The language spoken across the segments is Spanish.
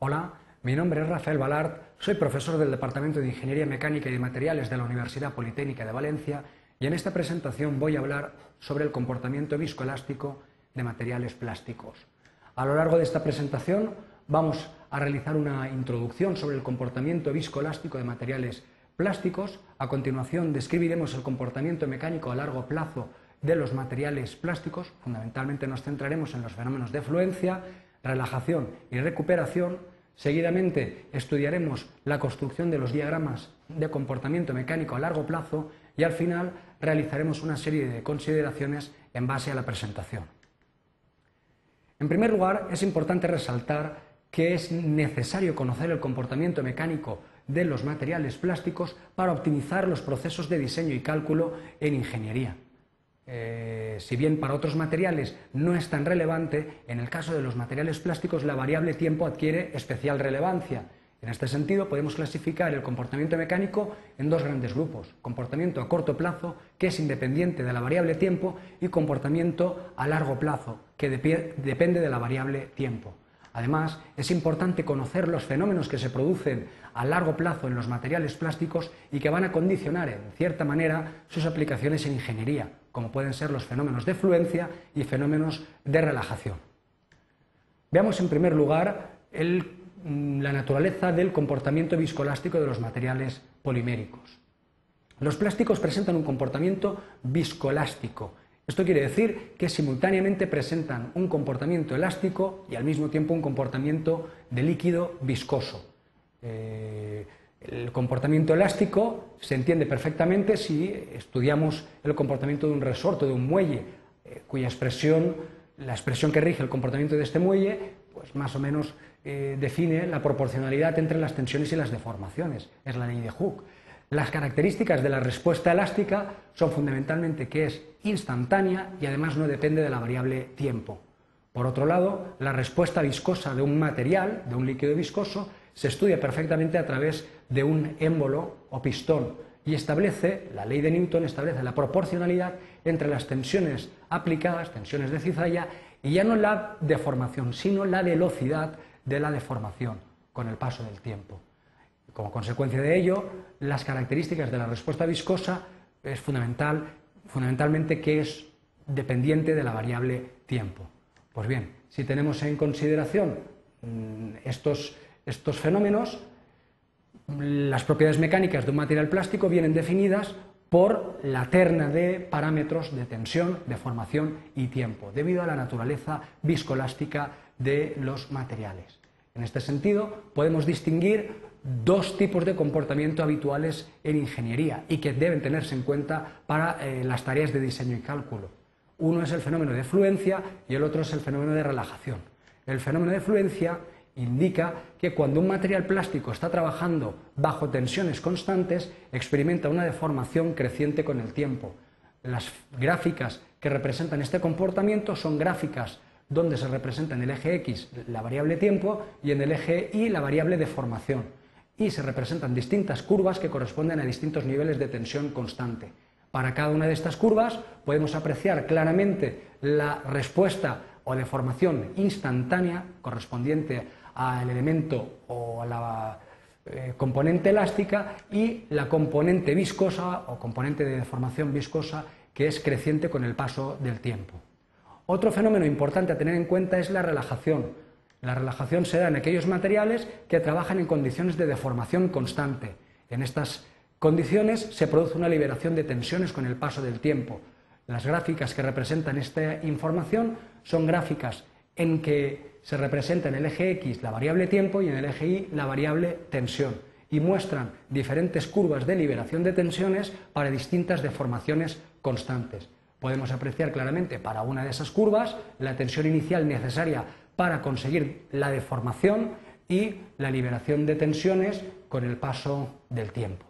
Hola, mi nombre es Rafael Balart, soy profesor del Departamento de Ingeniería Mecánica y de Materiales de la Universidad Politécnica de Valencia y en esta presentación voy a hablar sobre el comportamiento viscoelástico de materiales plásticos. A lo largo de esta presentación vamos a realizar una introducción sobre el comportamiento viscoelástico de materiales plásticos. A continuación describiremos el comportamiento mecánico a largo plazo de los materiales plásticos. Fundamentalmente nos centraremos en los fenómenos de fluencia, relajación y recuperación. Seguidamente estudiaremos la construcción de los diagramas de comportamiento mecánico a largo plazo y al final realizaremos una serie de consideraciones en base a la presentación. En primer lugar, es importante resaltar que es necesario conocer el comportamiento mecánico de los materiales plásticos para optimizar los procesos de diseño y cálculo en ingeniería. Eh, si bien para otros materiales no es tan relevante, en el caso de los materiales plásticos la variable tiempo adquiere especial relevancia. En este sentido, podemos clasificar el comportamiento mecánico en dos grandes grupos, comportamiento a corto plazo, que es independiente de la variable tiempo, y comportamiento a largo plazo, que depende de la variable tiempo. Además, es importante conocer los fenómenos que se producen a largo plazo en los materiales plásticos y que van a condicionar, en cierta manera, sus aplicaciones en ingeniería, como pueden ser los fenómenos de fluencia y fenómenos de relajación. Veamos en primer lugar mm, la naturaleza del comportamiento viscoelástico de los materiales poliméricos. Los plásticos presentan un comportamiento viscoelástico. Esto quiere decir que simultáneamente presentan un comportamiento elástico y al mismo tiempo un comportamiento de líquido viscoso. Eh, el comportamiento elástico se entiende perfectamente si estudiamos el comportamiento de un resorte, de un muelle, eh, cuya expresión, la expresión que rige el comportamiento de este muelle, pues más o menos eh, define la proporcionalidad entre las tensiones y las deformaciones. Es la ley de Hooke. Las características de la respuesta elástica son fundamentalmente que es instantánea y además no depende de la variable tiempo. Por otro lado, la respuesta viscosa de un material, de un líquido viscoso, se estudia perfectamente a través de un émbolo o pistón y establece, la ley de Newton establece la proporcionalidad entre las tensiones aplicadas, tensiones de cizalla, y ya no la deformación, sino la velocidad de la deformación con el paso del tiempo. Como consecuencia de ello, las características de la respuesta viscosa es fundamental, fundamentalmente que es dependiente de la variable tiempo. Pues bien, si tenemos en consideración mm, estos estos fenómenos, las propiedades mecánicas de un material plástico vienen definidas por la terna de parámetros de tensión, deformación y tiempo, debido a la naturaleza viscoelástica de los materiales. En este sentido, podemos distinguir dos tipos de comportamiento habituales en ingeniería y que deben tenerse en cuenta para eh, las tareas de diseño y cálculo. Uno es el fenómeno de fluencia y el otro es el fenómeno de relajación. El fenómeno de fluencia indica que cuando un material plástico está trabajando bajo tensiones constantes, experimenta una deformación creciente con el tiempo. Las gráficas que representan este comportamiento son gráficas donde se representa en el eje X la variable tiempo y en el eje Y la variable deformación. Y se representan distintas curvas que corresponden a distintos niveles de tensión constante. Para cada una de estas curvas podemos apreciar claramente la respuesta o deformación instantánea correspondiente al elemento o a la eh, componente elástica y la componente viscosa o componente de deformación viscosa que es creciente con el paso del tiempo. Otro fenómeno importante a tener en cuenta es la relajación. La relajación se da en aquellos materiales que trabajan en condiciones de deformación constante. En estas condiciones se produce una liberación de tensiones con el paso del tiempo. Las gráficas que representan esta información son gráficas en que se representa en el eje X la variable tiempo y en el eje Y la variable tensión y muestran diferentes curvas de liberación de tensiones para distintas deformaciones constantes. Podemos apreciar claramente para una de esas curvas la tensión inicial necesaria para conseguir la deformación y la liberación de tensiones con el paso del tiempo.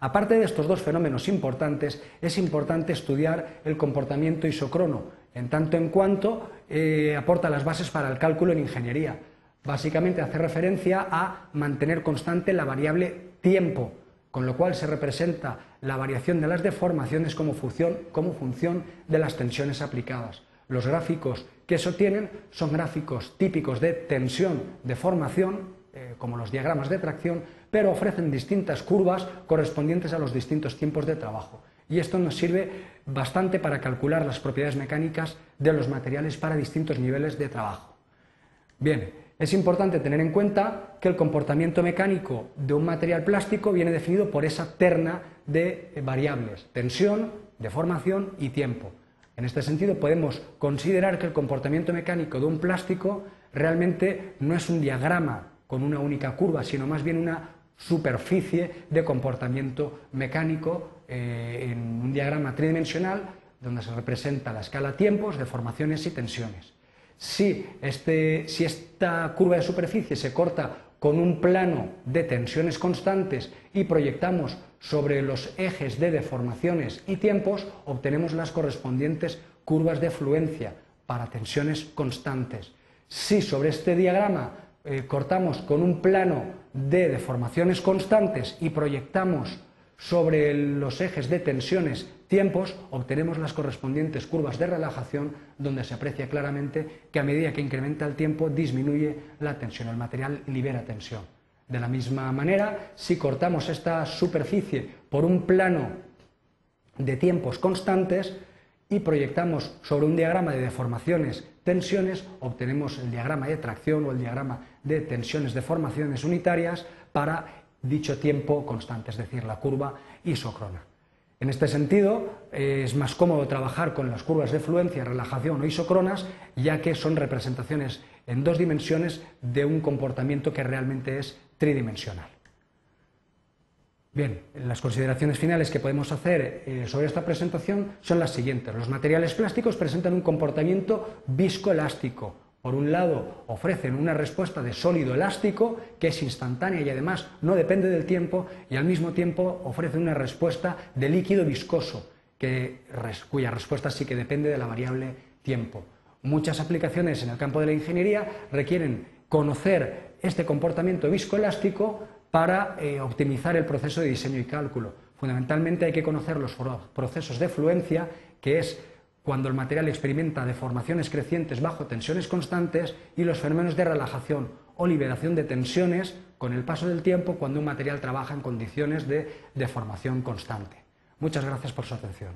Aparte de estos dos fenómenos importantes, es importante estudiar el comportamiento isocrono, en tanto en cuanto eh, aporta las bases para el cálculo en ingeniería. Básicamente hace referencia a mantener constante la variable tiempo, con lo cual se representa la variación de las deformaciones como función, como función de las tensiones aplicadas. Los gráficos que se obtienen son gráficos típicos de tensión, de formación, eh, como los diagramas de tracción, pero ofrecen distintas curvas correspondientes a los distintos tiempos de trabajo. Y esto nos sirve bastante para calcular las propiedades mecánicas de los materiales para distintos niveles de trabajo. Bien, es importante tener en cuenta que el comportamiento mecánico de un material plástico viene definido por esa terna de variables, tensión, deformación y tiempo. En este sentido, podemos considerar que el comportamiento mecánico de un plástico realmente no es un diagrama con una única curva, sino más bien una superficie de comportamiento mecánico eh, en un diagrama tridimensional donde se representa la escala tiempos, deformaciones y tensiones. Si, este, si esta curva de superficie se corta con un plano de tensiones constantes y proyectamos sobre los ejes de deformaciones y tiempos, obtenemos las correspondientes curvas de fluencia para tensiones constantes. Si sobre este diagrama eh, cortamos con un plano de deformaciones constantes y proyectamos sobre los ejes de tensiones tiempos, obtenemos las correspondientes curvas de relajación donde se aprecia claramente que a medida que incrementa el tiempo disminuye la tensión, el material libera tensión. De la misma manera, si cortamos esta superficie por un plano de tiempos constantes y proyectamos sobre un diagrama de deformaciones tensiones, obtenemos el diagrama de tracción o el diagrama de tensiones deformaciones unitarias para dicho tiempo constante, es decir, la curva isócrona. En este sentido, es más cómodo trabajar con las curvas de fluencia, relajación o isócronas, ya que son representaciones en dos dimensiones de un comportamiento que realmente es tridimensional. Bien, las consideraciones finales que podemos hacer eh, sobre esta presentación son las siguientes. Los materiales plásticos presentan un comportamiento viscoelástico, por un lado, ofrecen una respuesta de sólido elástico que es instantánea y además no depende del tiempo y al mismo tiempo ofrecen una respuesta de líquido viscoso cuya respuesta sí que depende de la variable tiempo. Muchas aplicaciones en el campo de la ingeniería requieren conocer este comportamiento viscoelástico para eh, optimizar el proceso de diseño y cálculo. Fundamentalmente hay que conocer los procesos de fluencia, que es cuando el material experimenta deformaciones crecientes bajo tensiones constantes y los fenómenos de relajación o liberación de tensiones con el paso del tiempo cuando un material trabaja en condiciones de deformación constante. Muchas gracias por su atención.